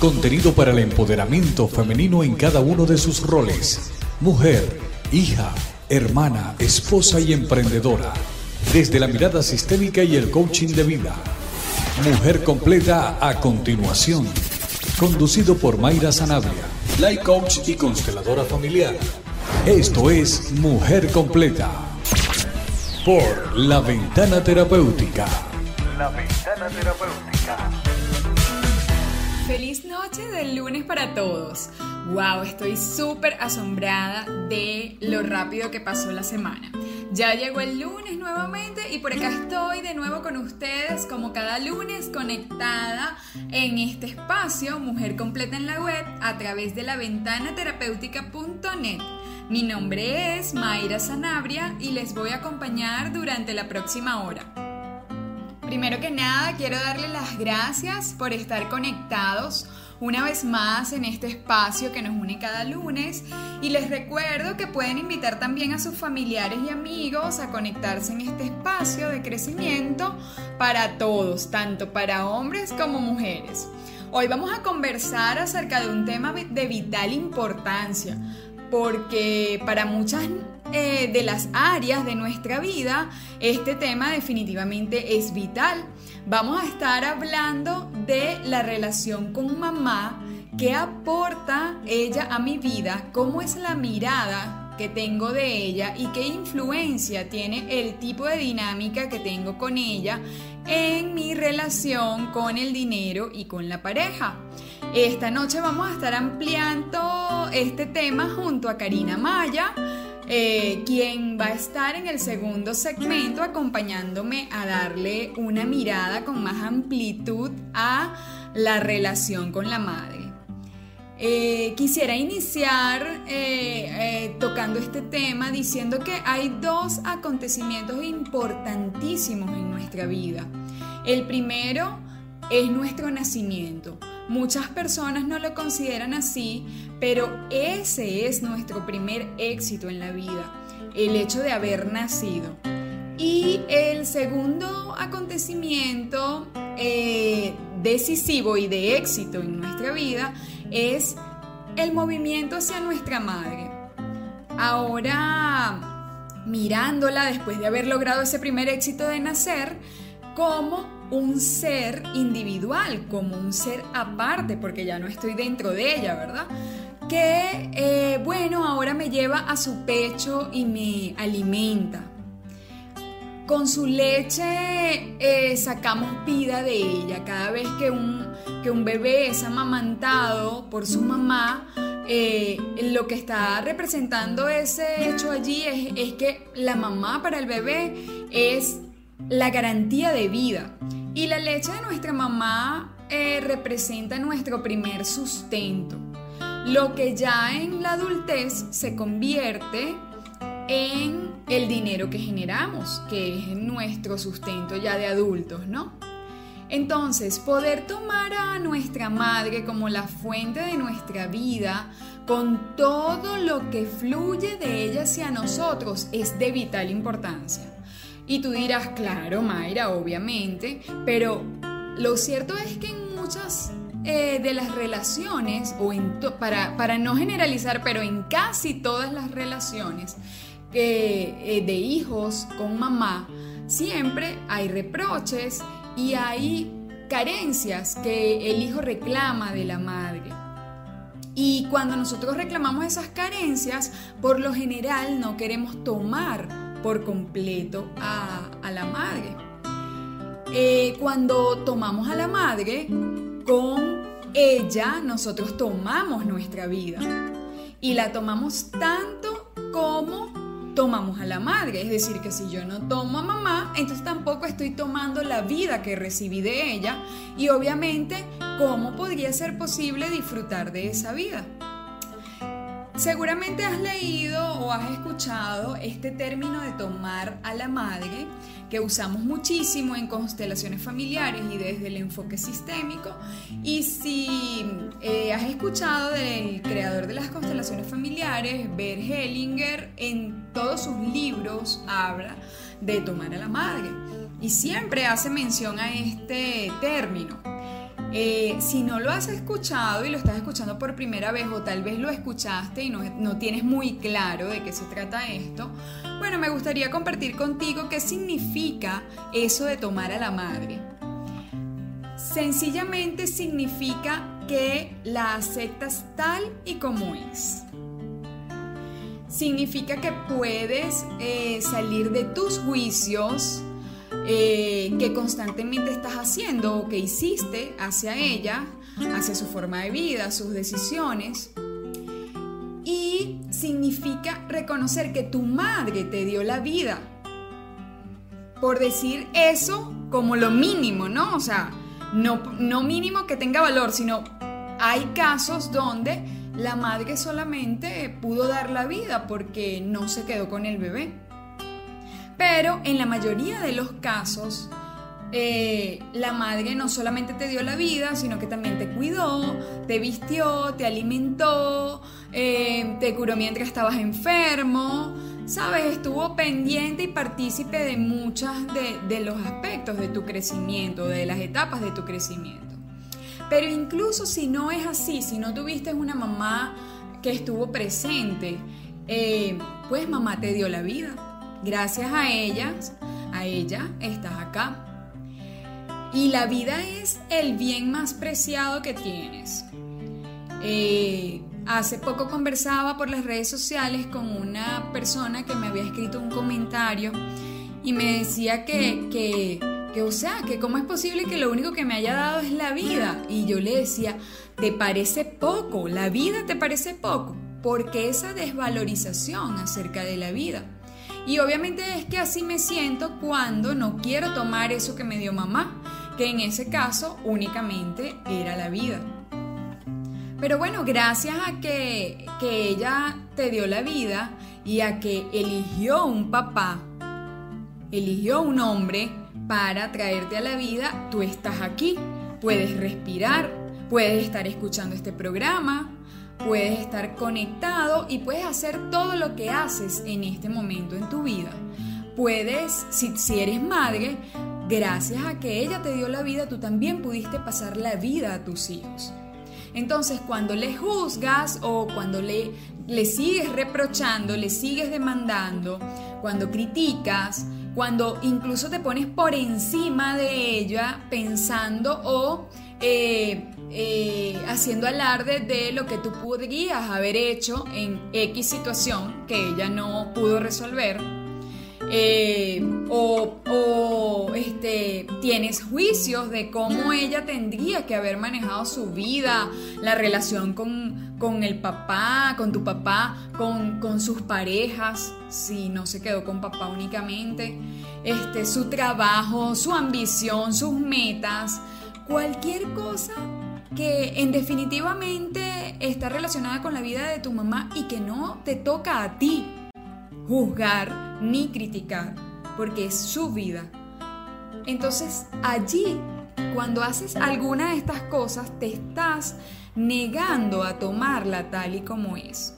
Contenido para el empoderamiento femenino en cada uno de sus roles. Mujer, hija, hermana, esposa y emprendedora. Desde la mirada sistémica y el coaching de vida. Mujer completa a continuación. Conducido por Mayra Sanabria, life coach y consteladora familiar. Esto es Mujer completa. Por La Ventana Terapéutica. La Ventana Terapéutica. Feliz noche del lunes para todos. Wow, estoy súper asombrada de lo rápido que pasó la semana. Ya llegó el lunes nuevamente y por acá estoy de nuevo con ustedes como cada lunes conectada en este espacio Mujer Completa en la web a través de la ventana terapéutica.net. Mi nombre es Mayra Sanabria y les voy a acompañar durante la próxima hora. Primero que nada, quiero darle las gracias por estar conectados una vez más en este espacio que nos une cada lunes y les recuerdo que pueden invitar también a sus familiares y amigos a conectarse en este espacio de crecimiento para todos, tanto para hombres como mujeres. Hoy vamos a conversar acerca de un tema de vital importancia porque para muchas eh, de las áreas de nuestra vida, este tema definitivamente es vital. Vamos a estar hablando de la relación con mamá, qué aporta ella a mi vida, cómo es la mirada que tengo de ella y qué influencia tiene el tipo de dinámica que tengo con ella en mi relación con el dinero y con la pareja. Esta noche vamos a estar ampliando este tema junto a Karina Maya, eh, quien va a estar en el segundo segmento acompañándome a darle una mirada con más amplitud a la relación con la madre. Eh, quisiera iniciar eh, tocando este tema diciendo que hay dos acontecimientos importantísimos en nuestra vida. El primero es nuestro nacimiento. Muchas personas no lo consideran así, pero ese es nuestro primer éxito en la vida, el hecho de haber nacido. Y el segundo acontecimiento eh, decisivo y de éxito en nuestra vida es el movimiento hacia nuestra madre. Ahora, mirándola después de haber logrado ese primer éxito de nacer, como un ser individual, como un ser aparte, porque ya no estoy dentro de ella, ¿verdad? Que, eh, bueno, ahora me lleva a su pecho y me alimenta. Con su leche eh, sacamos vida de ella. Cada vez que un, que un bebé es amamantado por su mamá, eh, lo que está representando ese hecho allí es, es que la mamá para el bebé es la garantía de vida. Y la leche de nuestra mamá eh, representa nuestro primer sustento, lo que ya en la adultez se convierte en el dinero que generamos, que es nuestro sustento ya de adultos, ¿no? Entonces, poder tomar a nuestra madre como la fuente de nuestra vida, con todo lo que fluye de ella hacia nosotros, es de vital importancia. Y tú dirás, claro, Mayra, obviamente, pero lo cierto es que en muchas eh, de las relaciones, o en para, para, no generalizar, pero en casi todas las relaciones eh, de hijos con mamá, siempre hay reproches y hay carencias que el hijo reclama de la madre. Y cuando nosotros reclamamos esas carencias, por lo general no queremos tomar por completo a, la madre. Eh, cuando tomamos a la madre, con ella nosotros tomamos nuestra vida y la tomamos tanto como tomamos a la madre. Es decir, que si yo no tomo a mamá, entonces tampoco estoy tomando la vida que recibí de ella y obviamente, ¿cómo podría ser posible disfrutar de esa vida? Seguramente has leído o has escuchado este término de tomar a la madre que usamos muchísimo en constelaciones familiares y desde el enfoque sistémico. Y si eh, has escuchado del creador de las constelaciones familiares, Bert Hellinger, en todos sus libros habla de tomar a la madre y siempre hace mención a este término. Eh, si no lo has escuchado y lo estás escuchando por primera vez o tal vez lo escuchaste y no, no tienes muy claro de qué se trata esto, bueno, me gustaría compartir contigo qué significa eso de tomar a la madre. Sencillamente significa que la aceptas tal y como es. Significa que puedes eh, salir de tus juicios eh, que constantemente estás haciendo o que hiciste hacia ella, hacia su forma de vida, sus decisiones. Y significa reconocer que tu madre te dio la vida. Por decir eso como lo mínimo, ¿no? O sea, no, no mínimo que tenga valor, sino hay casos donde la madre solamente pudo dar la vida porque no se quedó con el bebé. Pero en la mayoría de los casos, eh, la madre no solamente te dio la vida, sino que también te cuidó, te vistió, te alimentó, eh, te curó mientras estabas enfermo, sabes, estuvo pendiente y partícipe de muchos de los aspectos de tu crecimiento, de las etapas de tu crecimiento. Pero incluso si no es así, si no tuviste una mamá que estuvo presente, eh, pues mamá te dio la vida. Gracias a ella, a ella estás acá. Y la vida es el bien más preciado que tienes. Eh, hace poco conversaba por las redes sociales con una persona que me había escrito un comentario y me decía que, que que o sea, que cómo es posible que lo único que me haya dado es la vida. Y yo le decía, ¿te parece poco? ¿La vida te parece poco? Porque esa desvalorización acerca de la vida. Y obviamente es que así me siento cuando no quiero tomar eso que me dio mamá, que en ese caso únicamente era la vida. Pero bueno, gracias a que, que ella te dio la vida y a que eligió un papá, eligió un hombre para traerte a la vida, tú estás aquí, puedes respirar, puedes estar escuchando este programa, puedes estar conectado y puedes hacer todo lo que haces en este momento en tu vida. Puedes, si, si eres madre, gracias a que ella te dio la vida, tú también pudiste pasar la vida a tus hijos. Entonces, cuando le juzgas o cuando le, le sigues reprochando, le sigues demandando, cuando criticas, cuando incluso te pones por encima de ella pensando o eh, eh, haciendo alarde de lo que tú podrías haber hecho en X situación que ella no pudo resolver eh, o, este, tienes juicios de cómo ella tendría que haber manejado su vida, la relación con, el papá, con tu papá, con, sus parejas, si no se quedó con papá únicamente, este, su trabajo, su ambición, sus metas, cualquier cosa que en definitivamente está relacionada con la vida de tu mamá y que no te toca a ti juzgar ni criticar, porque es su vida. Entonces allí, cuando haces alguna de estas cosas, te estás negando a tomarla tal y como es.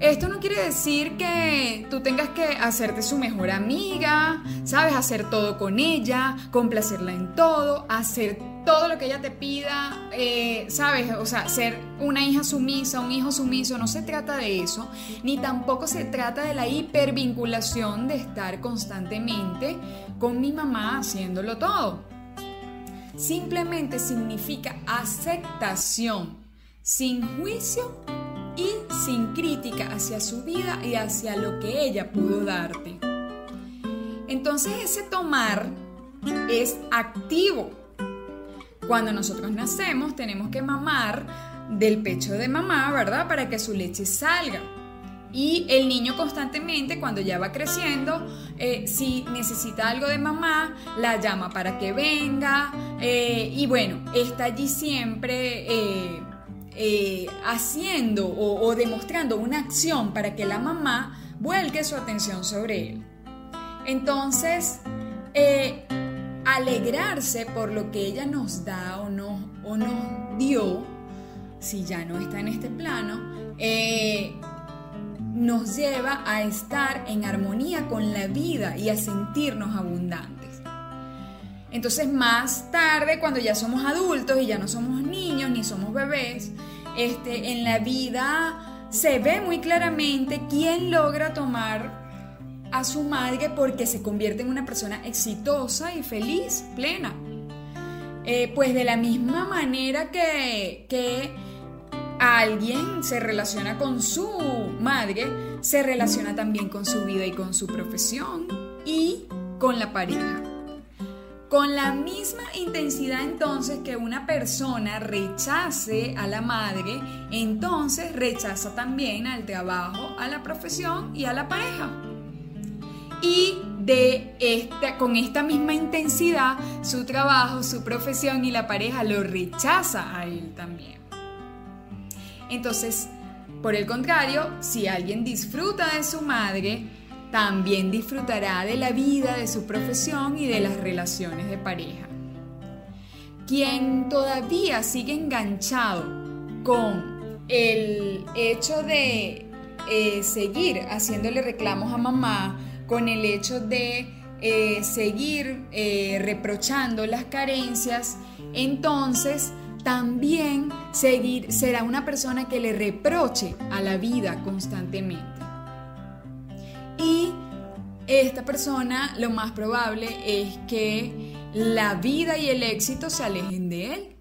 Esto no quiere decir que tú tengas que hacerte su mejor amiga, sabes, hacer todo con ella, complacerla en todo, hacer todo lo que ella te pida, eh, ¿sabes? O sea, ser una hija sumisa, un hijo sumiso, no se trata de eso, ni tampoco se trata de la hipervinculación de estar constantemente con mi mamá haciéndolo todo. Simplemente significa aceptación, sin juicio y sin crítica hacia su vida y hacia lo que ella pudo darte. Entonces ese tomar es activo cuando nosotros nacemos tenemos que mamar del pecho de mamá, ¿verdad? Para que su leche salga. Y el niño constantemente, cuando ya va creciendo, eh, si necesita algo de mamá, la llama para que venga. Eh, y bueno, está allí siempre eh, haciendo o, o, demostrando una acción para que la mamá vuelque su atención sobre él. Entonces, alegrarse por lo que ella nos da o, no, o nos dio, si ya no está en este plano, eh, nos lleva a estar en armonía con la vida y a sentirnos abundantes. Entonces más tarde, cuando ya somos adultos y ya no somos niños ni somos bebés, este, en la vida se ve muy claramente quién logra tomar a su madre porque se convierte en una persona exitosa y feliz, plena. Eh, pues de la misma manera que, que alguien se relaciona con su madre, se relaciona también con su vida y con su profesión y con la pareja. Con la misma intensidad entonces que una persona rechace a la madre, entonces rechaza también al trabajo, a la profesión y a la pareja. Y de esta, con esta misma intensidad, su trabajo, su profesión y la pareja lo rechaza a él también. Entonces, por el contrario, si alguien disfruta de su madre, también disfrutará de la vida, de su profesión y de las relaciones de pareja. Quien todavía sigue enganchado con el hecho de eh, seguir haciéndole reclamos a mamá, con el hecho de eh, seguir eh, reprochando las carencias, entonces también seguir, será una persona que le reproche a la vida constantemente. Y esta persona lo más probable es que la vida y el éxito se alejen de él.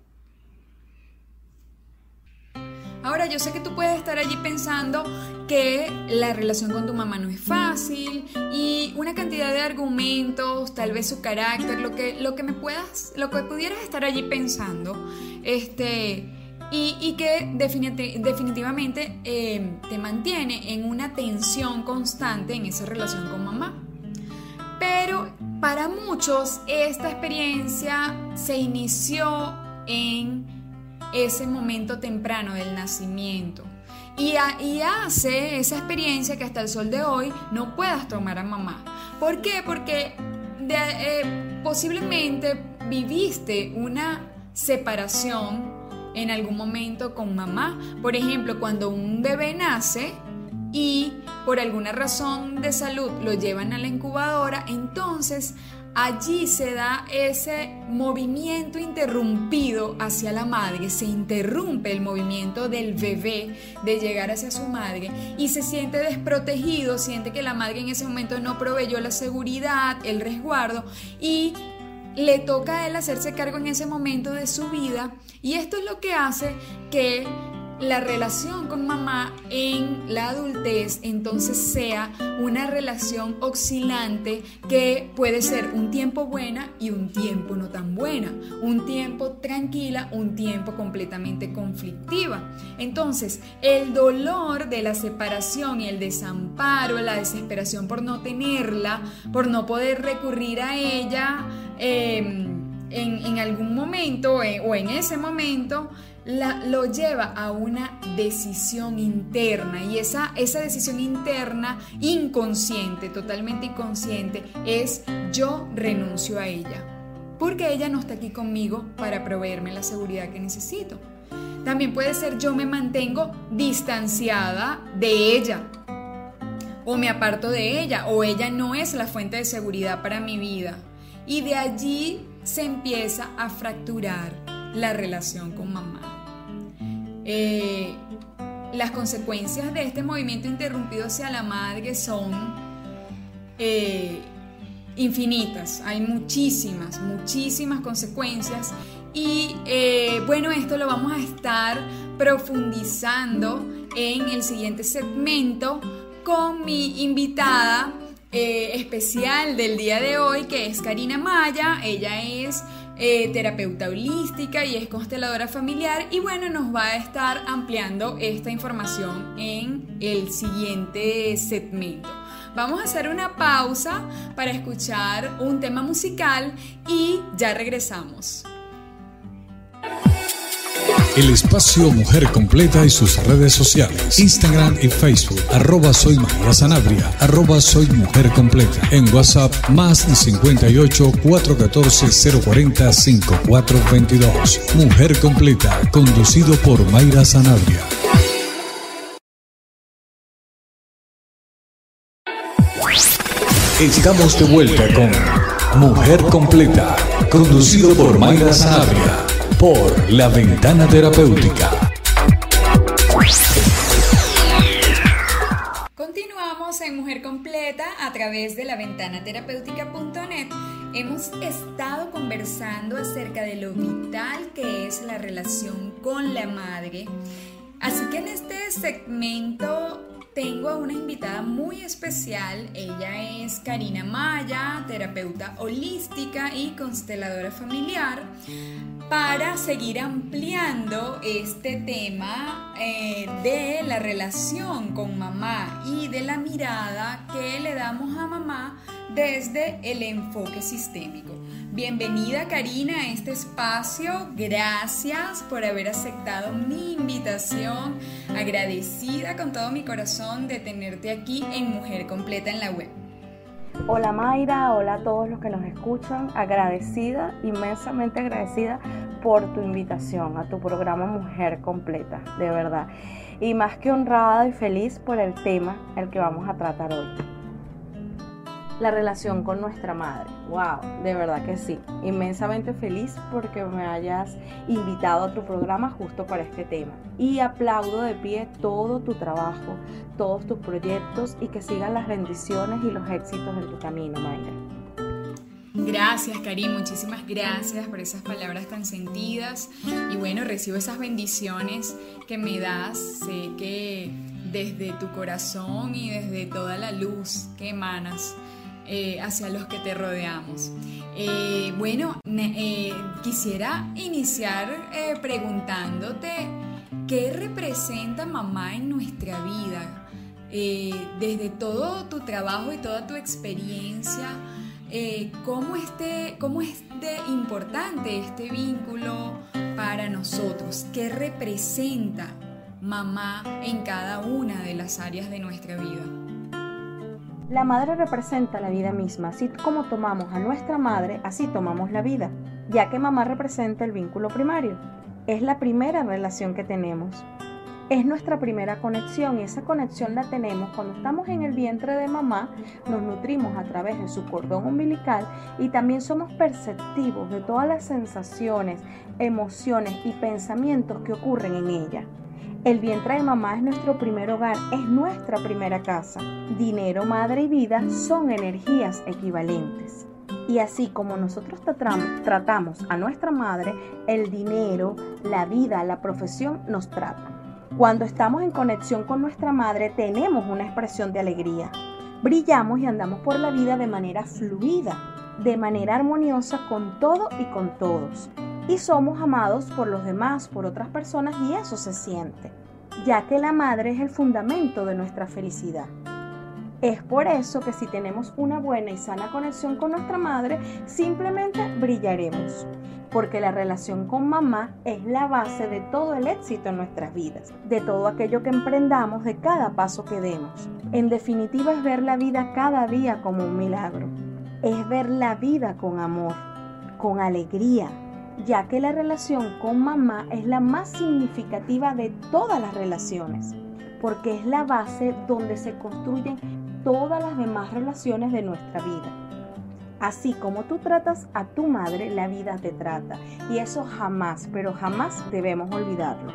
Ahora yo sé que tú puedes estar allí pensando que la relación con tu mamá no es fácil y una cantidad de argumentos, tal vez su carácter, lo que, lo que me puedas, lo que pudieras estar allí pensando, este, y, que definitivamente eh, te mantiene en una tensión constante en esa relación con mamá. Pero para muchos esta experiencia se inició en ese momento temprano del nacimiento. Y, hace esa experiencia que hasta el sol de hoy no puedas tomar a mamá. ¿Por qué? Porque eh, posiblemente viviste una separación en algún momento con mamá. Por ejemplo, cuando un bebé nace y por alguna razón de salud lo llevan a la incubadora, entonces allí se da ese movimiento interrumpido hacia la madre, se interrumpe el movimiento del bebé de llegar hacia su madre y se siente desprotegido, siente que la madre en ese momento no proveyó la seguridad, el resguardo y le toca a él hacerse cargo en ese momento de su vida. Y esto es lo que hace que la relación con mamá en la adultez entonces sea una relación oscilante que puede ser un tiempo buena y un tiempo no tan buena, un tiempo tranquila, un tiempo completamente conflictiva. Entonces, el dolor de la separación y el desamparo, la desesperación por no tenerla, por no poder recurrir a ella, em, en, algún momento eh, o en ese momento, lo lleva a una decisión interna y esa, esa decisión interna inconsciente, totalmente inconsciente, es yo renuncio a ella, porque ella no está aquí conmigo para proveerme la seguridad que necesito. También puede ser yo me mantengo distanciada de ella o me aparto de ella o ella no es la fuente de seguridad para mi vida. Y de allí se empieza a fracturar la relación con mamá. Eh, las consecuencias de este movimiento interrumpido hacia la madre son eh, infinitas, hay muchísimas, muchísimas consecuencias y eh, bueno, esto lo vamos a estar profundizando en el siguiente segmento con mi invitada especial del día de hoy, que es Karina Maya. Ella es eh, terapeuta holística y es consteladora familiar y bueno, nos va a estar ampliando esta información en el siguiente segmento. Vamos a hacer una pausa para escuchar un tema musical y ya regresamos. El espacio Mujer Completa y sus redes sociales. Instagram y Facebook. Arroba soy María Sanabria. Arroba soy Mujer Completa. En WhatsApp más 58 414 040 5422. Mujer Completa. Conducido por Mayra Sanabria. Estamos de vuelta con Mujer Completa conducido por Mayra Sanabria, por La Ventana Terapéutica. Continuamos en Mujer Completa a través de la ventanaterapéutica.net. Hemos estado conversando acerca de lo vital que es la relación con la madre. Así que en este segmento tengo a una invitada muy especial. Ella es Karina Maya, terapeuta holística y consteladora familiar, para seguir ampliando este tema eh, de la relación con mamá y de la mirada que le damos a mamá desde el enfoque sistémico. Bienvenida Karina a este espacio. Gracias por haber aceptado mi invitación. Agradecida con todo mi corazón de tenerte aquí en Mujer Completa en la Web. Hola Mayra, hola a todos los que nos escuchan. Agradecida, inmensamente agradecida por tu invitación a tu programa Mujer Completa, de verdad. Y más que honrada y feliz por el tema el que vamos a tratar hoy la relación con nuestra madre. Wow, de verdad que sí. Inmensamente feliz porque me hayas invitado a tu programa justo para este tema. Y aplaudo de pie todo tu trabajo, todos tus proyectos y que sigan las bendiciones y los éxitos en tu camino, Mayra. Gracias, Karim, muchísimas gracias por esas palabras tan sentidas. Y bueno, recibo esas bendiciones que me das. Sé que desde tu corazón y desde toda la luz que emanas, eh, hacia los que te rodeamos. Eh, bueno, eh, quisiera iniciar preguntándote qué representa mamá en nuestra vida. desde todo tu trabajo y toda tu experiencia, ¿cómo, este, ¿cómo es de importante este vínculo para nosotros? ¿Qué representa mamá en cada una de las áreas de nuestra vida? La madre representa la vida misma, así como tomamos a nuestra madre, así tomamos la vida, ya que mamá representa el vínculo primario. Es la primera relación que tenemos. Es nuestra primera conexión y esa conexión la tenemos cuando estamos en el vientre de mamá, nos nutrimos a través de su cordón umbilical y también somos perceptivos de todas las sensaciones, emociones y pensamientos que ocurren en ella. El vientre de mamá es nuestro primer hogar, es nuestra primera casa. Dinero, madre y vida son energías equivalentes. Y así como nosotros tratamos a nuestra madre, el dinero, la vida, la profesión nos tratan. Cuando estamos en conexión con nuestra madre tenemos una expresión de alegría. Brillamos y andamos por la vida de manera fluida, de manera armoniosa con todo y con todos y somos amados por los demás, por otras personas y eso se siente, ya que la madre es el fundamento de nuestra felicidad. Es por eso que si tenemos una buena y sana conexión con nuestra madre, simplemente brillaremos, porque la relación con mamá es la base de todo el éxito en nuestras vidas, de todo aquello que emprendamos, de cada paso que demos. En definitiva es ver la vida cada día como un milagro, es ver la vida con amor, con alegría, ya que la relación con mamá es la más significativa de todas las relaciones, porque es la base donde se construyen todas las demás relaciones de nuestra vida. Así como tú tratas a tu madre, la vida te trata. Y eso jamás, pero jamás debemos olvidarlo.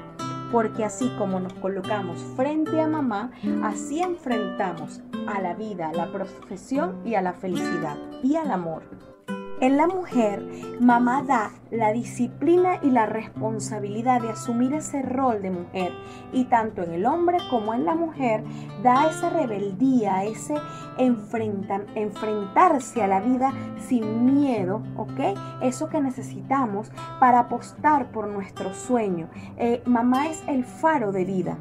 Porque así como nos colocamos frente a mamá, así enfrentamos a la vida, a la profesión y a la felicidad y al amor. En la mujer, mamá da la disciplina y la responsabilidad de asumir ese rol de mujer. Y tanto en el hombre como en la mujer da esa rebeldía, ese enfrentarse a la vida sin miedo, ¿ok? Eso que necesitamos para apostar por nuestro sueño. Eh, mamá es el faro de vida.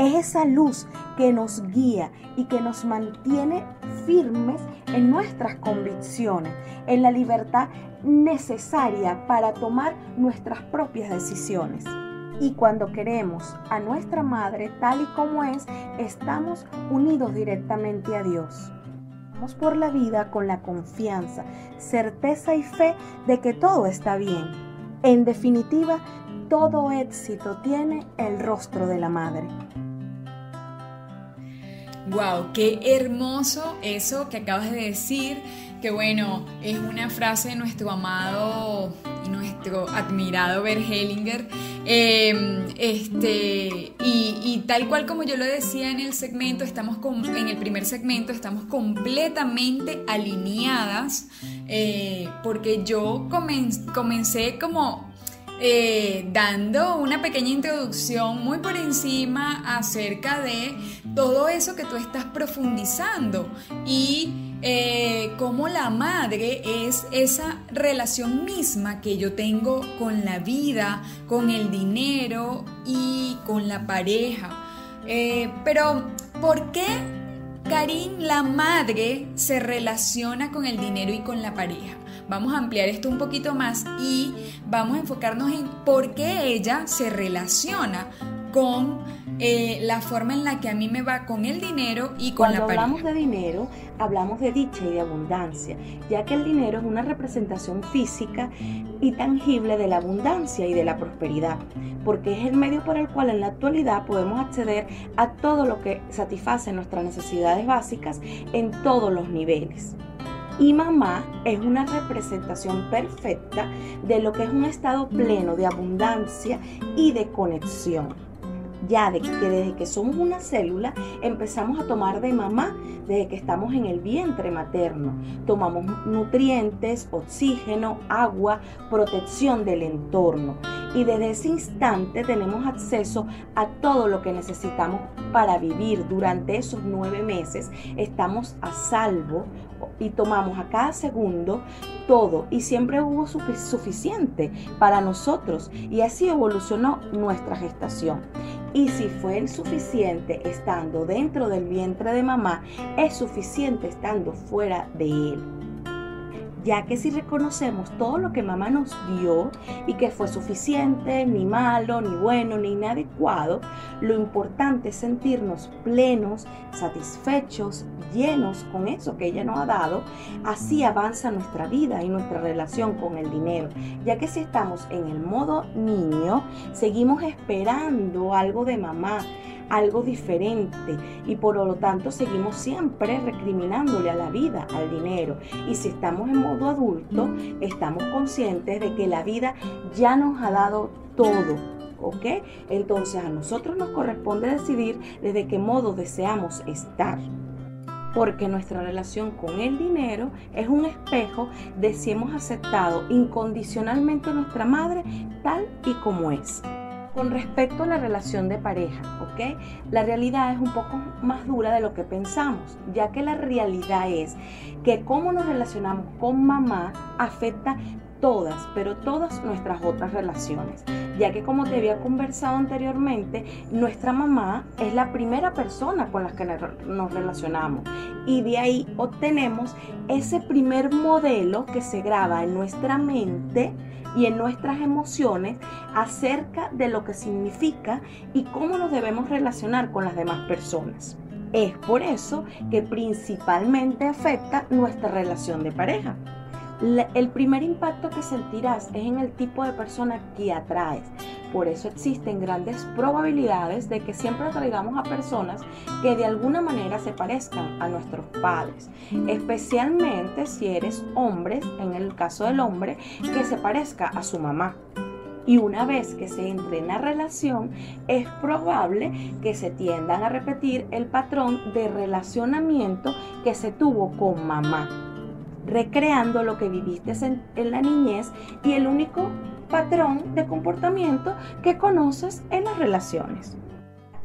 Es esa luz que nos guía y que nos mantiene firmes en nuestras convicciones, en la libertad necesaria para tomar nuestras propias decisiones. Y cuando queremos a nuestra madre tal y como es, estamos unidos directamente a Dios. Vamos por la vida con la confianza, certeza y fe de que todo está bien. En definitiva, todo éxito tiene el rostro de la madre. Wow, qué hermoso eso que acabas de decir que bueno, es una frase de nuestro amado nuestro admirado Bert Hellinger. Em, este, y, tal cual como yo lo decía en el segmento, estamos en el primer segmento, estamos completamente alineadas, eh, porque yo comencé como eh, dando una pequeña introducción muy por encima acerca de todo eso que tú estás profundizando y eh, cómo la madre es esa relación misma que yo tengo con la vida, con el dinero y con la pareja. Eh, pero, ¿por qué Karim, la madre, se relaciona con el dinero y con la pareja? Vamos a ampliar esto un poquito más y vamos a enfocarnos en por qué ella se relaciona con eh, la forma en la que a mí me va con el dinero y con la pareja. Cuando hablamos de dinero, hablamos de dicha y de abundancia, ya que el dinero es una representación física y tangible de la abundancia y de la prosperidad, porque es el medio por el cual en la actualidad podemos acceder a todo lo que satisface nuestras necesidades básicas en todos los niveles. Y mamá es una representación perfecta de lo que es un estado pleno de abundancia y de conexión ya que desde que somos una célula empezamos a tomar de mamá desde que estamos en el vientre materno. Tomamos nutrientes, oxígeno, agua, protección del entorno. Y desde ese instante tenemos acceso a todo lo que necesitamos para vivir durante esos nueve meses. Estamos a salvo y tomamos a cada segundo todo y siempre hubo suficiente para nosotros y así evolucionó nuestra gestación. Y si fue suficiente estando dentro del vientre de mamá, es suficiente estando fuera de él ya que si reconocemos todo lo que mamá nos dio y que fue suficiente, ni malo, ni bueno, ni inadecuado, lo importante es sentirnos plenos, satisfechos, llenos con eso que ella nos ha dado, así avanza nuestra vida y nuestra relación con el dinero, ya que si estamos en el modo niño, seguimos esperando algo de mamá, algo diferente y por lo tanto seguimos siempre recriminándole a la vida, al dinero. Y si estamos en modo adulto, estamos conscientes de que la vida ya nos ha dado todo. ¿Ok? Entonces a nosotros nos corresponde decidir desde qué modo deseamos estar porque nuestra relación con el dinero es un espejo de si hemos aceptado incondicionalmente a nuestra madre tal y como es. Con respecto a la relación de pareja, ¿ok? La realidad es un poco más dura de lo que pensamos, ya que la realidad es que cómo nos relacionamos con mamá afecta todas, pero todas nuestras otras relaciones, ya que como te había conversado anteriormente, nuestra mamá es la primera persona con la que nos relacionamos y de ahí obtenemos ese primer modelo que se graba en nuestra mente y en nuestras emociones acerca de lo que significa y cómo nos debemos relacionar con las demás personas. Es por eso que principalmente afecta nuestra relación de pareja el primer impacto que sentirás es en el tipo de persona que atraes. Por eso existen grandes probabilidades de que siempre atraigamos a personas que de alguna manera se parezcan a nuestros padres, especialmente si eres hombre, en el caso del hombre, que se parezca a su mamá. Y una vez que se entre en la relación, es probable que se tiendan a repetir el patrón de relacionamiento que se tuvo con mamá recreando lo que viviste en, la niñez y el único patrón de comportamiento que conoces en las relaciones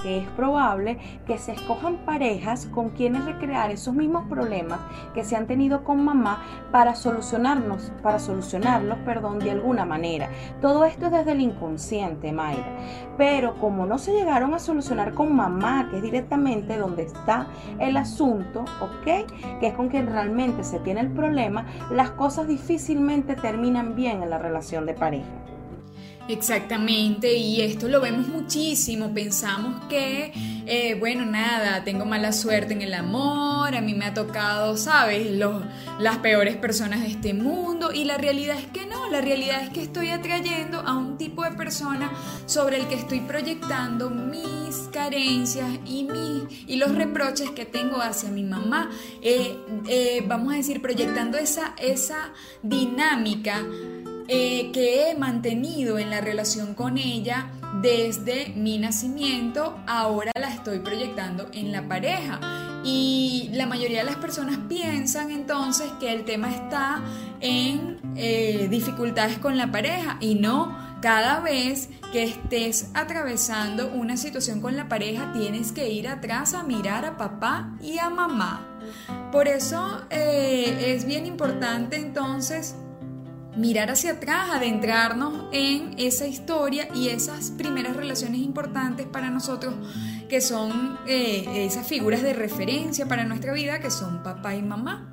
es probable que se escojan parejas con quienes recrear esos mismos problemas que se han tenido con mamá para solucionarnos, para solucionarlos, perdón, de alguna manera. Todo esto es desde el inconsciente, Mayra. Pero como no se llegaron a solucionar con mamá, que es directamente donde está el asunto, ¿ok? Que es con quien realmente se tiene el problema, las cosas difícilmente terminan bien en la relación de pareja. Exactamente, y esto lo vemos muchísimo. Pensamos que, eh, bueno, nada, tengo mala suerte en el amor, a mí me ha tocado, ¿sabes?, Los, las peores personas de este mundo, y la realidad es que no, la realidad es que estoy atrayendo a un tipo de persona sobre el que estoy proyectando mis carencias y, mis, y los reproches que tengo hacia mi mamá. Eh, eh, vamos a decir, proyectando esa, esa dinámica eh, que he mantenido en la relación con ella desde mi nacimiento, ahora la estoy proyectando en la pareja. Y la mayoría de las personas piensan entonces que el tema está en eh, dificultades con la pareja y no, cada vez que estés atravesando una situación con la pareja tienes que ir atrás a mirar a papá y a mamá. Por eso eh, es bien importante entonces mirar hacia atrás, adentrarnos en esa historia y esas primeras relaciones importantes para nosotros que son eh, esas figuras de referencia para nuestra vida que son papá y mamá.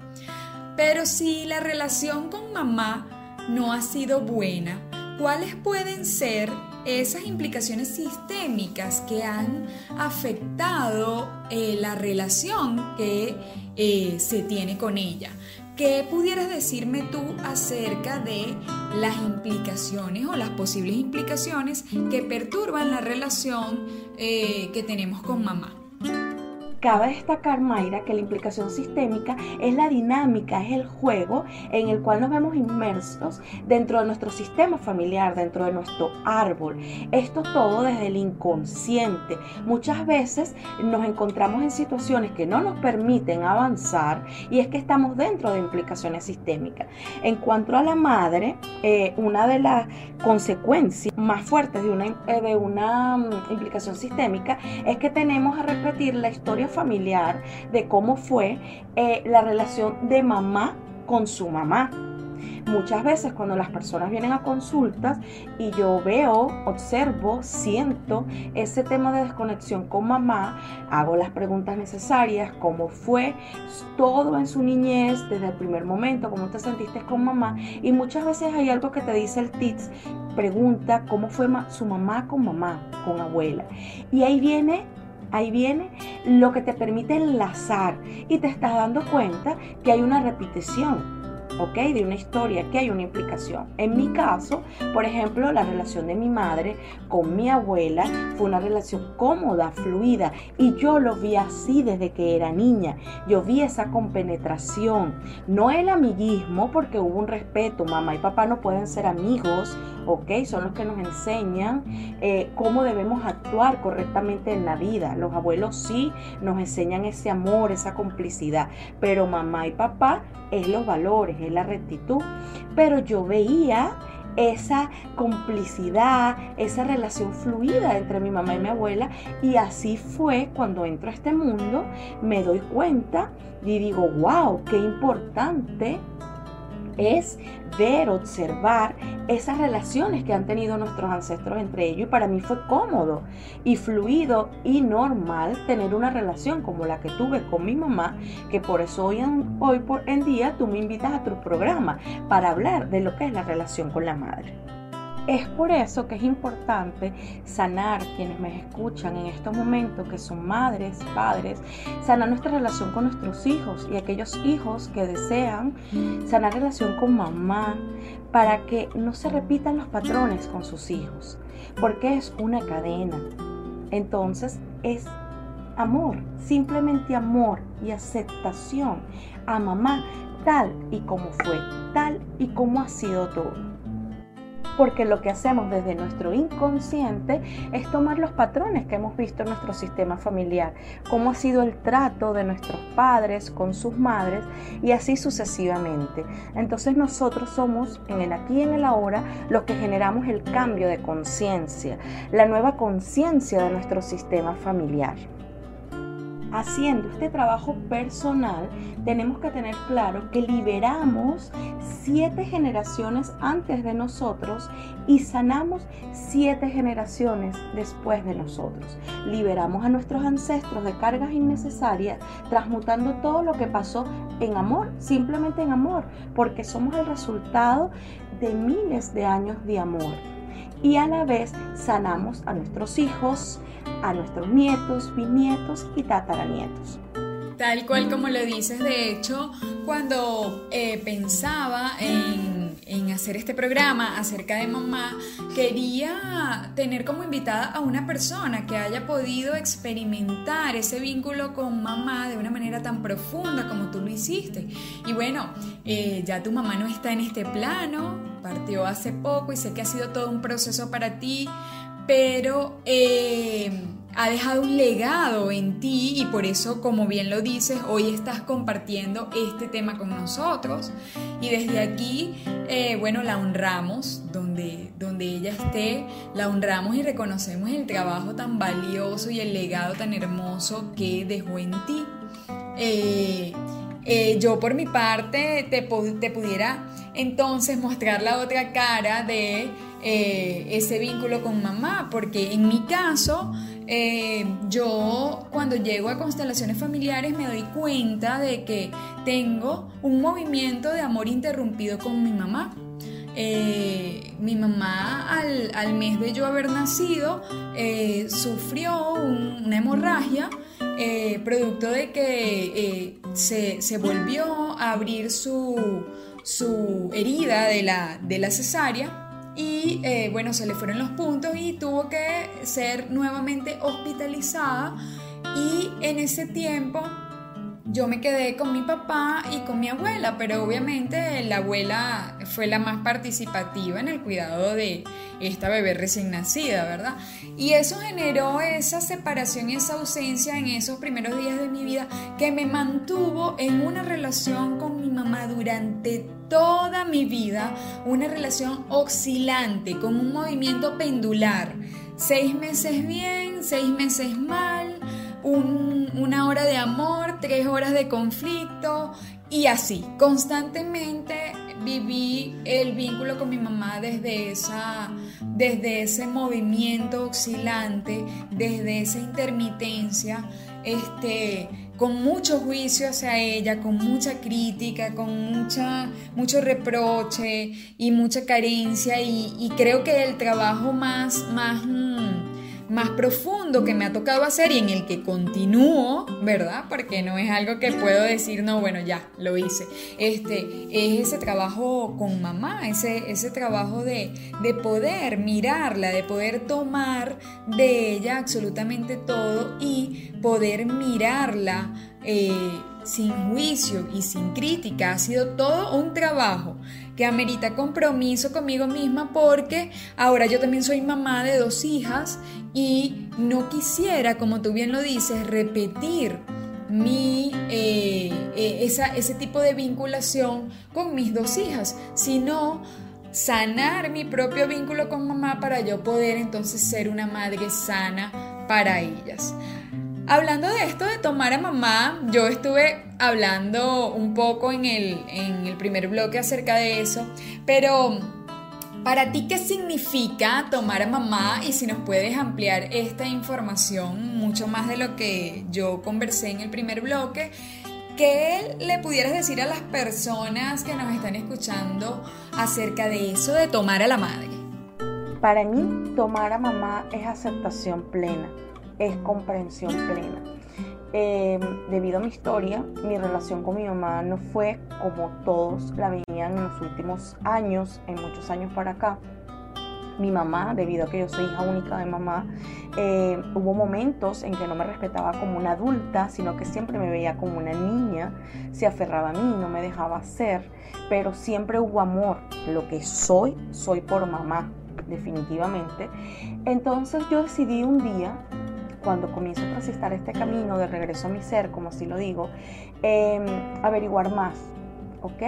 Pero si la relación con mamá no ha sido buena, ¿cuáles pueden ser esas implicaciones sistémicas que han afectado eh, la relación que eh, se tiene con ella? ¿Qué pudieras decirme tú acerca de las implicaciones o las posibles implicaciones que perturban la relación eh, que tenemos con mamá? Cabe destacar, Mayra, que la implicación sistémica es la dinámica, es el juego en el cual nos vemos inmersos dentro de nuestro sistema familiar, dentro de nuestro árbol. Esto todo desde el inconsciente. Muchas veces nos encontramos en situaciones que no nos permiten avanzar y es que estamos dentro de implicaciones sistémicas. En cuanto a la madre, eh, una de las consecuencias más fuertes de una, eh, de una mm, implicación sistémica es que tenemos a repetir la historia familiar de cómo fue eh, la relación de mamá con su mamá. Muchas veces cuando las personas vienen a consultas y yo veo, observo, siento ese tema de desconexión con mamá, hago las preguntas necesarias, cómo fue todo en su niñez desde el primer momento, cómo te sentiste con mamá y muchas veces hay algo que te dice el TITS, pregunta cómo fue su mamá con mamá, con abuela. Y ahí viene ahí viene lo que te permite enlazar y te estás dando cuenta que hay una repetición. ¿Ok? De una historia, que hay una implicación. En mi caso, por ejemplo, la relación de mi madre con mi abuela fue una relación cómoda, fluida, y yo lo vi así desde que era niña. Yo vi esa compenetración, no el amiguismo, porque hubo un respeto, mamá y papá no pueden ser amigos, ¿ok? Son los que nos enseñan eh, cómo debemos actuar correctamente en la vida. Los abuelos sí nos enseñan ese amor, esa complicidad, pero mamá y papá es los valores, es la rectitud. Pero yo veía esa complicidad, esa relación fluida entre mi mamá y mi abuela. Y así fue cuando entro a este mundo, me doy cuenta y digo, wow, qué importante es ver, observar esas relaciones que han tenido nuestros ancestros entre ellos y para mí fue cómodo y fluido y normal tener una relación como la que tuve con mi mamá, que por eso hoy en, hoy por en día tú me invitas a tu programa para hablar de lo que es la relación con la madre. Es por eso que es importante sanar quienes me escuchan en estos momentos, que son madres, padres, sanar nuestra relación con nuestros hijos y aquellos hijos que desean sanar relación con mamá para que no se repitan los patrones con sus hijos, porque es una cadena. Entonces es amor, simplemente amor y aceptación a mamá tal y como fue, tal y como ha sido todo porque lo que hacemos desde nuestro inconsciente es tomar los patrones que hemos visto en nuestro sistema familiar, cómo ha sido el trato de nuestros padres con sus madres y así sucesivamente. Entonces nosotros somos en el aquí y en el ahora los que generamos el cambio de conciencia, la nueva conciencia de nuestro sistema familiar haciendo este trabajo personal, tenemos que tener claro que liberamos siete generaciones antes de nosotros y sanamos siete generaciones después de nosotros. Liberamos a nuestros ancestros de cargas innecesarias, transmutando todo lo que pasó en amor, simplemente en amor, porque somos el resultado de miles de años de amor. Y a la vez sanamos a nuestros hijos, a nuestros nietos, bisnietos y tataranietos. Tal cual como lo dices, de hecho, cuando eh, pensaba en hacer este programa acerca de mamá, quería tener como invitada a una persona que haya podido experimentar ese vínculo con mamá de una manera tan profunda como tú lo hiciste. Y bueno, eh, ya tu mamá no está en este plano, partió hace poco y sé que ha sido todo un proceso para ti, pero... Eh, ha dejado un legado en ti y por eso, como bien lo dices, hoy estás compartiendo este tema con nosotros. Y desde aquí, eh, bueno, la honramos donde, donde ella esté, la honramos y reconocemos el trabajo tan valioso y el legado tan hermoso que dejó en ti. Eh, eh, yo por mi parte te, te, pudiera entonces mostrar la otra cara de ese vínculo con mamá, porque en mi caso eh, yo cuando llego a constelaciones familiares me doy cuenta de que tengo un movimiento de amor interrumpido con mi mamá. Eh, mi mamá al, mes de yo haber nacido eh, sufrió una hemorragia producto de que se, volvió a abrir su, su herida de la, de la cesárea y eh, bueno, se le fueron los puntos y tuvo que ser nuevamente hospitalizada. Y en ese tiempo yo me quedé con mi papá y con mi abuela, pero obviamente la abuela fue la más participativa en el cuidado de esta bebé recién nacida, ¿verdad? Y eso generó esa separación y esa ausencia en esos primeros días de mi vida que me mantuvo en una relación con mi mamá durante toda mi vida, una relación oscilante, con un movimiento pendular. Seis meses bien, seis meses mal, una hora de amor, tres horas de conflicto y así, constantemente viví el vínculo con mi mamá desde, esa, desde ese movimiento oscilante, desde esa intermitencia, este, con mucho juicio hacia ella, con mucha crítica, con mucha, mucho reproche y mucha carencia y, creo que el trabajo más, más... Mm, más profundo que me ha tocado hacer y en el que continúo, ¿verdad? Porque no es algo que puedo decir, no, bueno, ya, lo hice. Este, es ese trabajo con mamá, ese, ese trabajo de, de poder mirarla, de poder tomar de ella absolutamente todo y poder mirarla. Eh, sin juicio y sin crítica. Ha sido todo un trabajo que amerita compromiso conmigo misma porque ahora yo también soy mamá de dos hijas y no quisiera, como tú bien lo dices, repetir mi, eh, eh, esa, ese tipo de vinculación con mis dos hijas, sino sanar mi propio vínculo con mamá para yo poder entonces ser una madre sana para ellas. Hablando de esto de tomar a mamá, yo estuve hablando un poco en el, en el primer bloque acerca de eso, pero para ti, ¿qué significa tomar a mamá? Y si nos puedes ampliar esta información mucho más de lo que yo conversé en el primer bloque, ¿qué le pudieras decir a las personas que nos están escuchando acerca de eso de tomar a la madre? Para mí, tomar a mamá es aceptación plena, es comprensión plena. Em, debido a mi historia, mi relación con mi mamá no fue como todos la veían en los últimos años, en muchos años para acá. Mi mamá, debido a que yo soy hija única de mamá, eh, hubo momentos en que no me respetaba como una adulta, sino que siempre me veía como una niña, se aferraba a mí, no me dejaba ser, pero siempre hubo amor. Lo que soy, soy por mamá, definitivamente. Entonces yo decidí un día cuando comienzo a transitar este camino de regreso a mi ser, como así lo digo, em, averiguar más, ¿ok?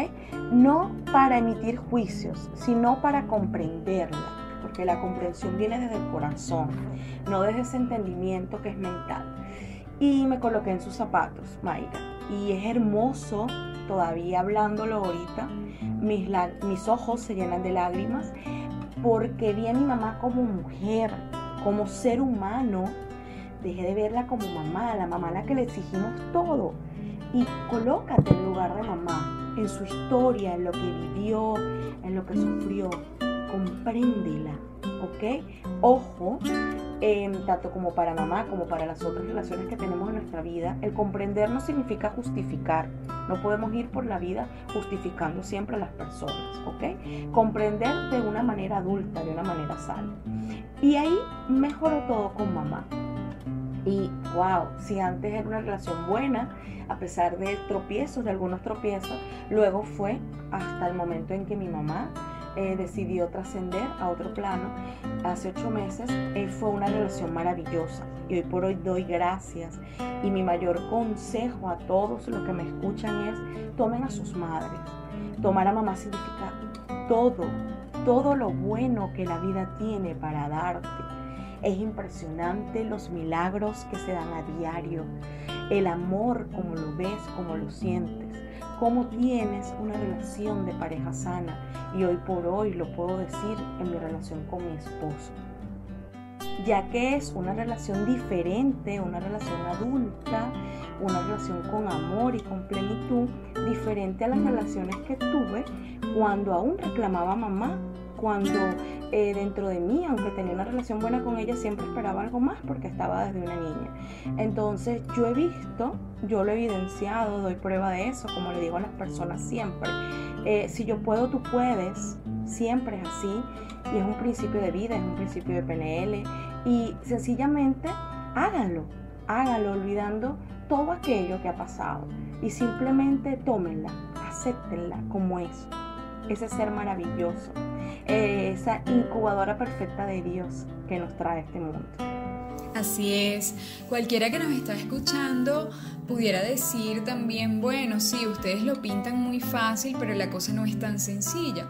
No para emitir juicios, sino para comprenderla, porque la comprensión viene desde el corazón, no desde ese entendimiento que es mental. Y me coloqué en sus zapatos, Mayra, y es hermoso, todavía hablándolo ahorita, mis, mis ojos se llenan de lágrimas, porque vi a mi mamá como mujer, como ser humano, Dejé de verla como mamá, la mamá a la que le exigimos todo. Y colócate en lugar de mamá, en su historia, en lo que vivió, en lo que sufrió. Compréndela, ¿ok? Ojo, em, tanto como para mamá como para las otras relaciones que tenemos en nuestra vida, el comprender no significa justificar. No podemos ir por la vida justificando siempre a las personas, ¿ok? Comprender de una manera adulta, de una manera sana. Y ahí mejoró todo con mamá. Y wow, si antes era una relación buena, a pesar de tropiezos, de algunos tropiezos, luego fue hasta el momento en que mi mamá eh, decidió trascender a otro plano hace ocho meses. Eh, fue una relación maravillosa y hoy por hoy doy gracias. Y mi mayor consejo a todos los que me escuchan es tomen a sus madres. Tomar a mamá significa todo, todo lo bueno que la vida tiene para darte. Es impresionante los milagros que se dan a diario, el amor como lo ves, como lo sientes cómo tienes una relación de pareja sana. Y hoy por hoy lo puedo decir en mi relación con mi esposo. Ya que es una relación diferente, una relación adulta, una relación con amor y con plenitud, diferente a las relaciones que tuve cuando aún reclamaba mamá cuando eh, dentro de mí, aunque tenía una relación buena con ella, siempre esperaba algo más porque estaba desde una niña. Entonces yo he visto, yo lo he evidenciado, doy prueba de eso, como le digo a las personas siempre. Eh, si yo puedo, tú puedes. Siempre es así. Y es un principio de vida, es un principio de PNL. Y sencillamente háganlo, háganlo olvidando todo aquello que ha pasado. Y simplemente tómenla, acéptenla como es. Ese ser maravilloso esa incubadora perfecta de Dios que nos trae este mundo. Así es, cualquiera que nos está escuchando pudiera decir también, bueno, sí, ustedes lo pintan muy fácil, pero la cosa no es tan sencilla.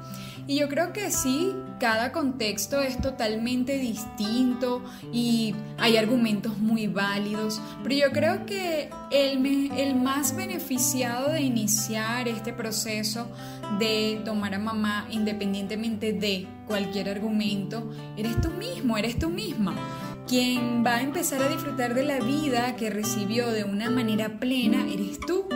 Y yo creo que sí, cada contexto es totalmente distinto y hay argumentos muy válidos, pero yo creo que el, el más beneficiado de iniciar este proceso de tomar a mamá independientemente de cualquier argumento, eres tú mismo, eres tú misma. Quien va a empezar a disfrutar de la vida que recibió de una manera plena eres tú.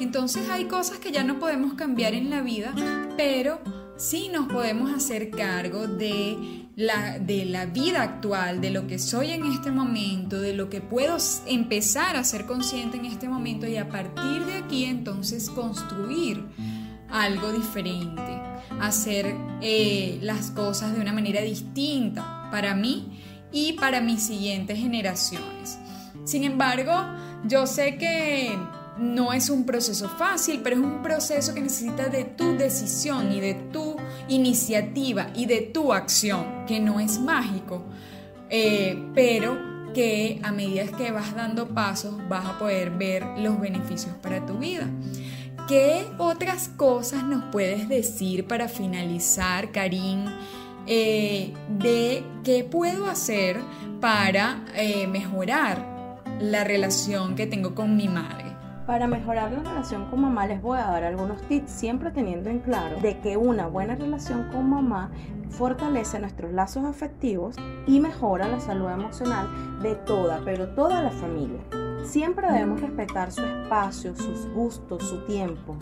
Entonces hay cosas que ya no podemos cambiar en la vida, pero sí nos podemos hacer cargo de la, de la vida actual, de lo que soy en este momento, de lo que puedo empezar a ser consciente en este momento y a partir de aquí entonces construir algo diferente, hacer eh, las cosas de una manera distinta para mí y para mis siguientes generaciones. Sin embargo, yo sé que no es un proceso fácil, pero es un proceso que necesita de tu decisión y de tu iniciativa y de tu acción, que no es mágico, eh, pero que a medida que vas dando pasos vas a poder ver los beneficios para tu vida. ¿Qué otras cosas nos puedes decir para finalizar, Karim, eh, de qué puedo hacer para eh, mejorar la relación que tengo con mi madre? Para mejorar la relación con mamá les voy a dar algunos tips, siempre teniendo en claro de que una buena relación con mamá fortalece nuestros lazos afectivos y mejora la salud emocional de toda, pero toda la familia. Siempre debemos respetar su espacio, sus gustos, su tiempo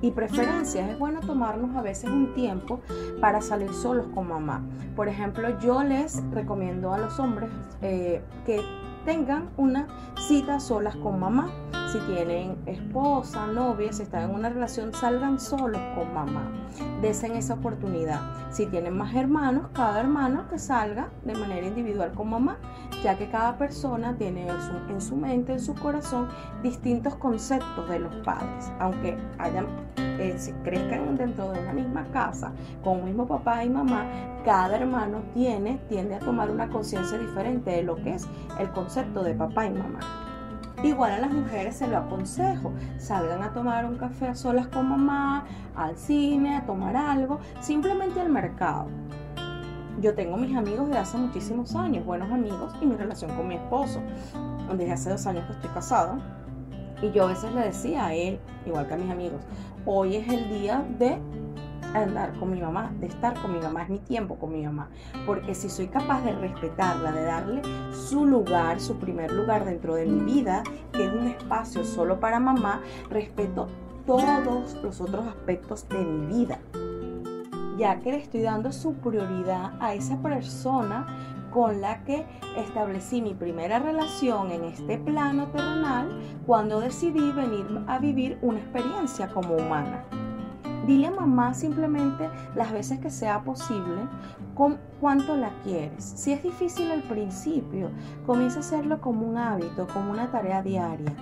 y preferencias. Es bueno tomarnos a veces un tiempo para salir solos con mamá. Por ejemplo, yo les recomiendo a los hombres eh, que tengan una cita solas con mamá. Si tienen esposa, novia, si están en una relación, salgan solos con mamá. Desen esa oportunidad. Si tienen más hermanos, cada hermano que salga de manera individual con mamá, ya que cada persona tiene en su, mente, en su corazón, distintos conceptos de los padres. Aunque hayan eh, crezcan dentro de una misma casa, con un mismo papá y mamá, cada hermano tiene, tiende a tomar una conciencia diferente de lo que es el concepto de papá y mamá. Igual a las mujeres se lo aconsejo, salgan a tomar un café a solas con mamá, al cine, a tomar algo, simplemente al mercado. Yo tengo mis amigos de hace muchísimos años, buenos amigos, y mi relación con mi esposo. Desde hace dos años que estoy casado, y yo a veces le decía a él, igual que a mis amigos, hoy es el día de andar con mi mamá, de estar con mi mamá, es mi tiempo con mi mamá. Porque si soy capaz de respetarla, de darle su lugar, su primer lugar dentro de mi vida, que es un espacio solo para mamá, respeto todos los otros aspectos de mi vida. Ya que le estoy dando su prioridad a esa persona con la que establecí mi primera relación en este plano terrenal cuando decidí venir a vivir una experiencia como humana. Dile a mamá simplemente las veces que sea posible con cuánto la quieres. Si es difícil al principio, comienza a hacerlo como un hábito, como una tarea diaria.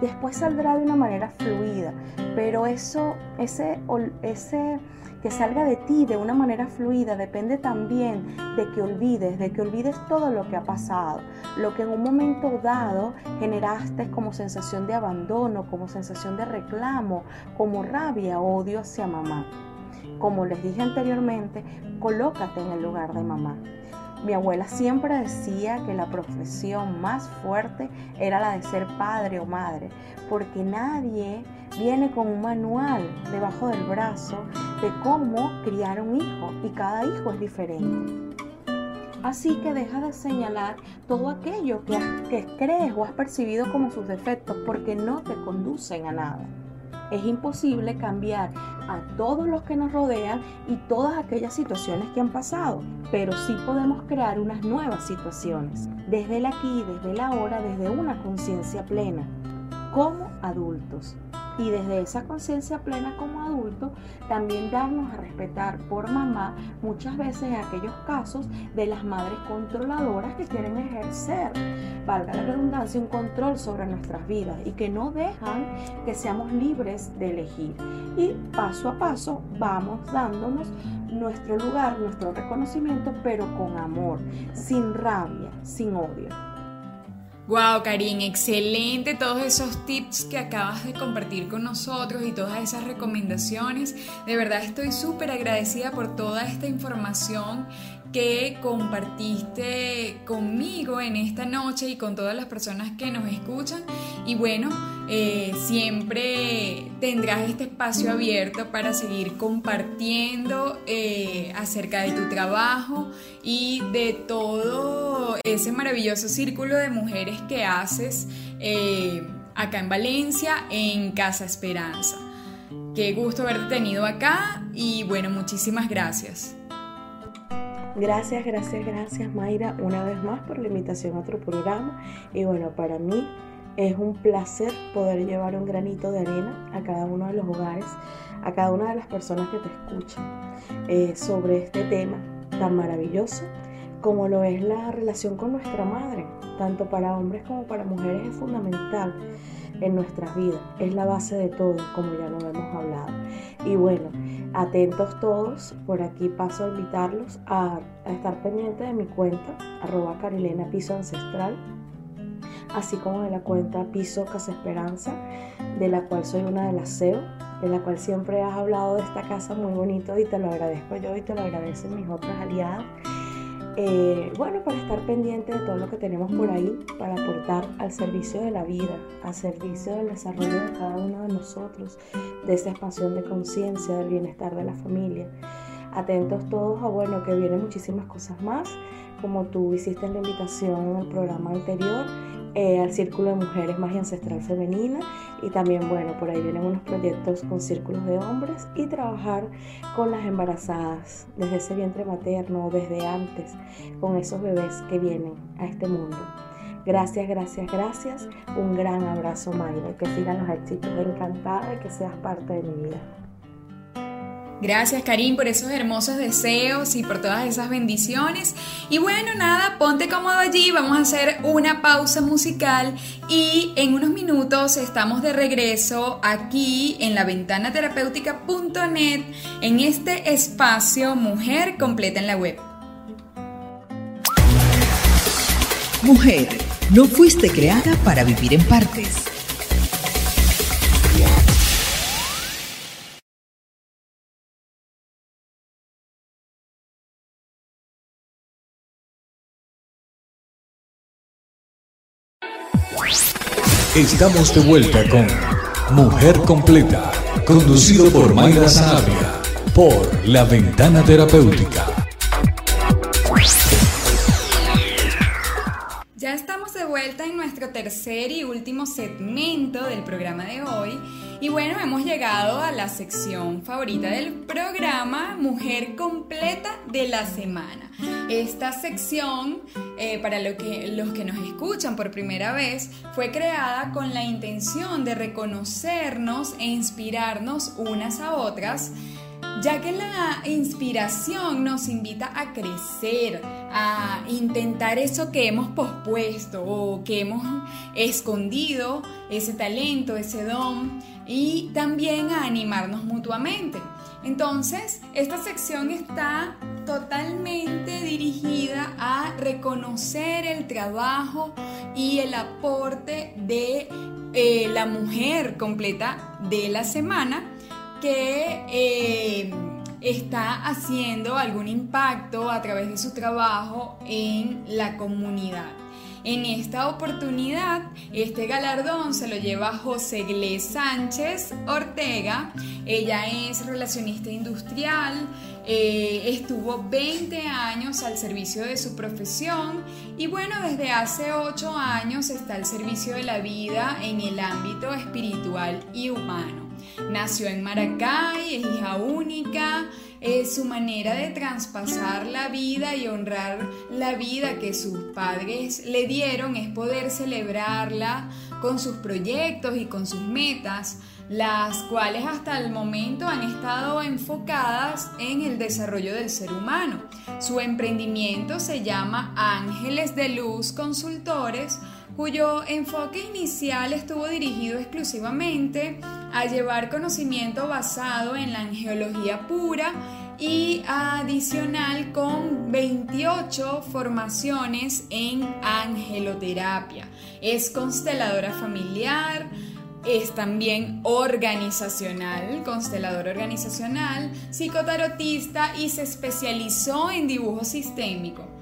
Después saldrá de una manera fluida, pero eso, ese, ese que salga de ti de una manera fluida depende también de que olvides, de que olvides todo lo que ha pasado, lo que en un momento dado generaste como sensación de abandono, como sensación de reclamo, como rabia, odio hacia mamá. Como les dije anteriormente, colócate en el lugar de mamá. Mi abuela siempre decía que la profesión más fuerte era la de ser padre o madre, porque nadie viene con un manual debajo del brazo de cómo criar un hijo y cada hijo es diferente. Así que deja de señalar todo aquello que, que crees o has percibido como sus defectos porque no te conducen a nada. Es imposible cambiar a todos los que nos rodean y todas aquellas situaciones que han pasado, pero sí podemos crear unas nuevas situaciones, desde el aquí, desde el ahora, desde una conciencia plena, como adultos y desde esa conciencia plena como adulto, también darnos a respetar por mamá muchas veces en aquellos casos de las madres controladoras que quieren ejercer, valga la redundancia, un control sobre nuestras vidas y que no dejan que seamos libres de elegir. Y paso a paso vamos dándonos nuestro lugar, nuestro reconocimiento, pero con amor, sin rabia, sin odio. Wow, Karin, excelente todos esos tips que acabas de compartir con nosotros y todas esas recomendaciones. De verdad estoy súper agradecida por toda esta información que compartiste conmigo en esta noche y con todas las personas que nos escuchan. Y bueno, eh, siempre tendrás este espacio abierto para seguir compartiendo eh, acerca de tu trabajo y de todo ese maravilloso círculo de mujeres que haces eh, acá en Valencia, en Casa Esperanza. Qué gusto haberte tenido acá y bueno, muchísimas gracias. Gracias, gracias, gracias Mayra una vez más por la invitación a otro programa. Y bueno, para mí es un placer poder llevar un granito de arena a cada uno de los hogares, a cada una de las personas que te escuchan eh, sobre este tema tan maravilloso como lo es la relación con nuestra madre, tanto para hombres como para mujeres es fundamental en nuestras vidas. Es la base de todo, como ya lo hemos hablado. Y bueno, atentos todos, por aquí paso a invitarlos a, estar pendientes de mi cuenta, arroba carilena piso ancestral, así como de la cuenta piso casa esperanza, de la cual soy una de las CEO, de la cual siempre has hablado de esta casa muy bonito y te lo agradezco yo y te lo agradecen mis otras aliadas. Eh, bueno, para estar pendiente de todo lo que tenemos por ahí, para aportar al servicio de la vida, al servicio del desarrollo de cada uno de nosotros, de esa expansión de conciencia, del bienestar de la familia. Atentos todos a, bueno, que vienen muchísimas cosas más, como tú hiciste en la invitación en el programa anterior eh, al Círculo de Mujeres Magia Ancestral Femenina y también, bueno, por ahí vienen unos proyectos con círculos de hombres y trabajar con las embarazadas desde ese vientre materno, desde antes, con esos bebés que vienen a este mundo. Gracias, gracias, gracias. Un gran abrazo, Mayra. Que sigan los éxitos. Encantada de que seas parte de mi vida. Gracias Karim por esos hermosos deseos y por todas esas bendiciones. Y bueno, nada, ponte cómodo allí, vamos a hacer una pausa musical y en unos minutos estamos de regreso aquí en la ventana terapéutica.net en este espacio Mujer completa en la web. Mujer, no fuiste creada para vivir en partes Estamos de vuelta con Mujer Completa, conducido por Mayra Sanabria, por La Ventana Terapéutica. Ya estamos de vuelta en nuestro tercer y último segmento del programa de hoy. Y bueno, hemos llegado a la sección favorita del programa, Mujer Completa de la Semana. Esta sección, eh, para lo que, los que nos escuchan por primera vez, fue creada con la intención de reconocernos e inspirarnos unas a otras ya que la inspiración nos invita a crecer, a intentar eso que hemos pospuesto o que hemos escondido, ese talento, ese don, y también a animarnos mutuamente. Entonces, esta sección está totalmente dirigida a reconocer el trabajo y el aporte de eh, la mujer completa de la semana que eh, está haciendo algún impacto a través de su trabajo en la comunidad. En esta oportunidad, este galardón se lo lleva José Glés Sánchez Ortega. Ella es relacionista industrial, eh, estuvo 20 años al servicio de su profesión y bueno, desde hace 8 años está al servicio de la vida en el ámbito espiritual y humano. Nació en Maracay, es hija única, es su manera de traspasar la vida y honrar la vida que sus padres le dieron es poder celebrarla con sus proyectos y con sus metas, las cuales hasta el momento han estado enfocadas en el desarrollo del ser humano. Su emprendimiento se llama Ángeles de Luz Consultores, cuyo enfoque inicial estuvo dirigido exclusivamente a llevar conocimiento basado en la angeología pura y adicional con 28 formaciones en angeloterapia. Es consteladora familiar, es también organizacional, consteladora organizacional, psicotarotista y se especializó en dibujo sistémico.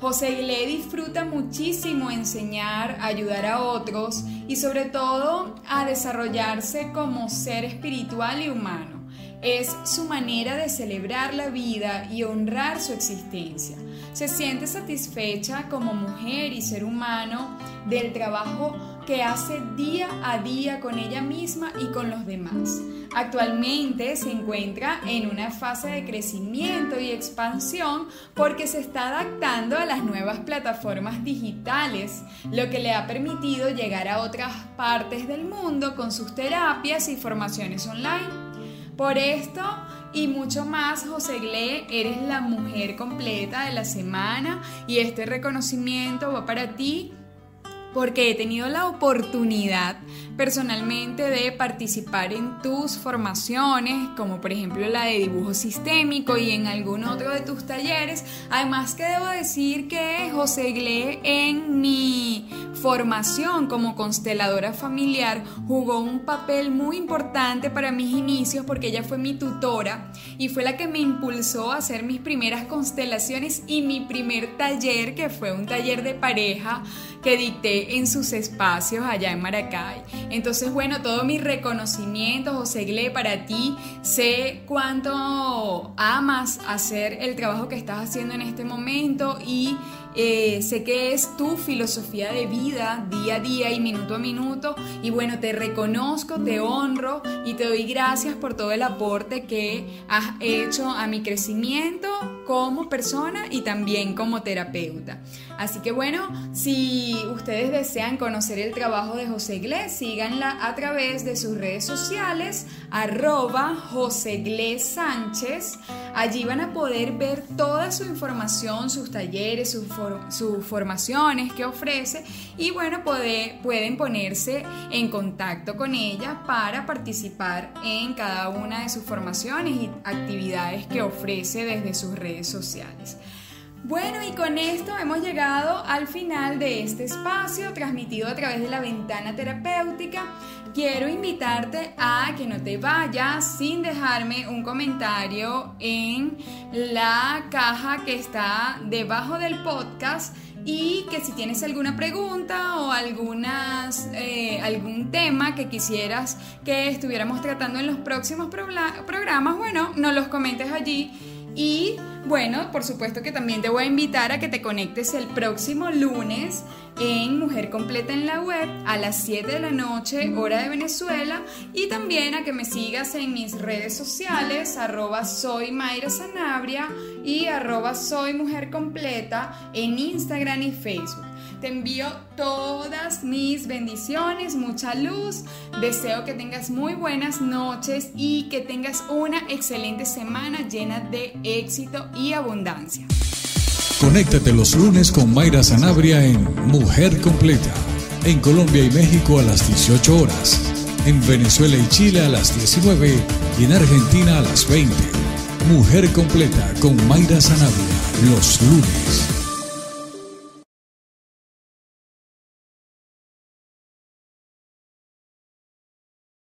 José Guilé disfruta muchísimo enseñar, ayudar a otros y sobre todo a desarrollarse como ser espiritual y humano. Es su manera de celebrar la vida y honrar su existencia. Se siente satisfecha como mujer y ser humano del trabajo que hace día a día con ella misma y con los demás. Actualmente se encuentra en una fase de crecimiento y expansión porque se está adaptando a las nuevas plataformas digitales, lo que le ha permitido llegar a otras partes del mundo con sus terapias y formaciones online. Por esto y mucho más, José Gle, eres la mujer completa de la semana y este reconocimiento va para ti porque he tenido la oportunidad personalmente de participar en tus formaciones, como por ejemplo la de dibujo sistémico y en algún otro de tus talleres. Además que debo decir que José Gle en mi formación como consteladora familiar jugó un papel muy importante para mis inicios porque ella fue mi tutora y fue la que me impulsó a hacer mis primeras constelaciones y mi primer taller que fue un taller de pareja que dicté en sus espacios allá en Maracay. Entonces, bueno, todo mi reconocimiento, José Gle, para ti. Sé cuánto amas hacer el trabajo que estás haciendo en este momento y eh, sé que es tu filosofía de vida día a día y minuto a minuto. Y bueno, te reconozco, te honro y te doy gracias por todo el aporte que has hecho a mi crecimiento como persona y también como terapeuta. Así que bueno, si ustedes desean conocer el trabajo de José Iglesias, síganla a través de sus redes sociales, arroba José Sánchez. Allí van a poder ver toda su información, sus talleres, sus, formaciones que ofrece y bueno, pueden ponerse en contacto con ella para participar en cada una de sus formaciones y actividades que ofrece desde sus redes sociales. Bueno, y con esto hemos llegado al final de este espacio transmitido a través de la ventana terapéutica. Quiero invitarte a que no te vayas sin dejarme un comentario en la caja que está debajo del podcast y que si tienes alguna pregunta o algunas, eh, algún tema que quisieras que estuviéramos tratando en los próximos programas, bueno, nos los comentes allí y Bueno, por supuesto que también te voy a invitar a que te conectes el próximo lunes en Mujer Completa en la Web a las 7 de la noche, hora de Venezuela, y también a que me sigas en mis redes sociales, arroba soy Mayra Sanabria y arroba soy en Instagram y Facebook. Te envío todas mis bendiciones, mucha luz. Deseo que tengas muy buenas noches y que tengas una excelente semana llena de éxito y abundancia. Conéctate los lunes con Mayra Sanabria en Mujer Completa. En Colombia y México a las 18 horas. En Venezuela y Chile a las 19 y en Argentina a las 20. Mujer Completa con Mayra Sanabria los lunes.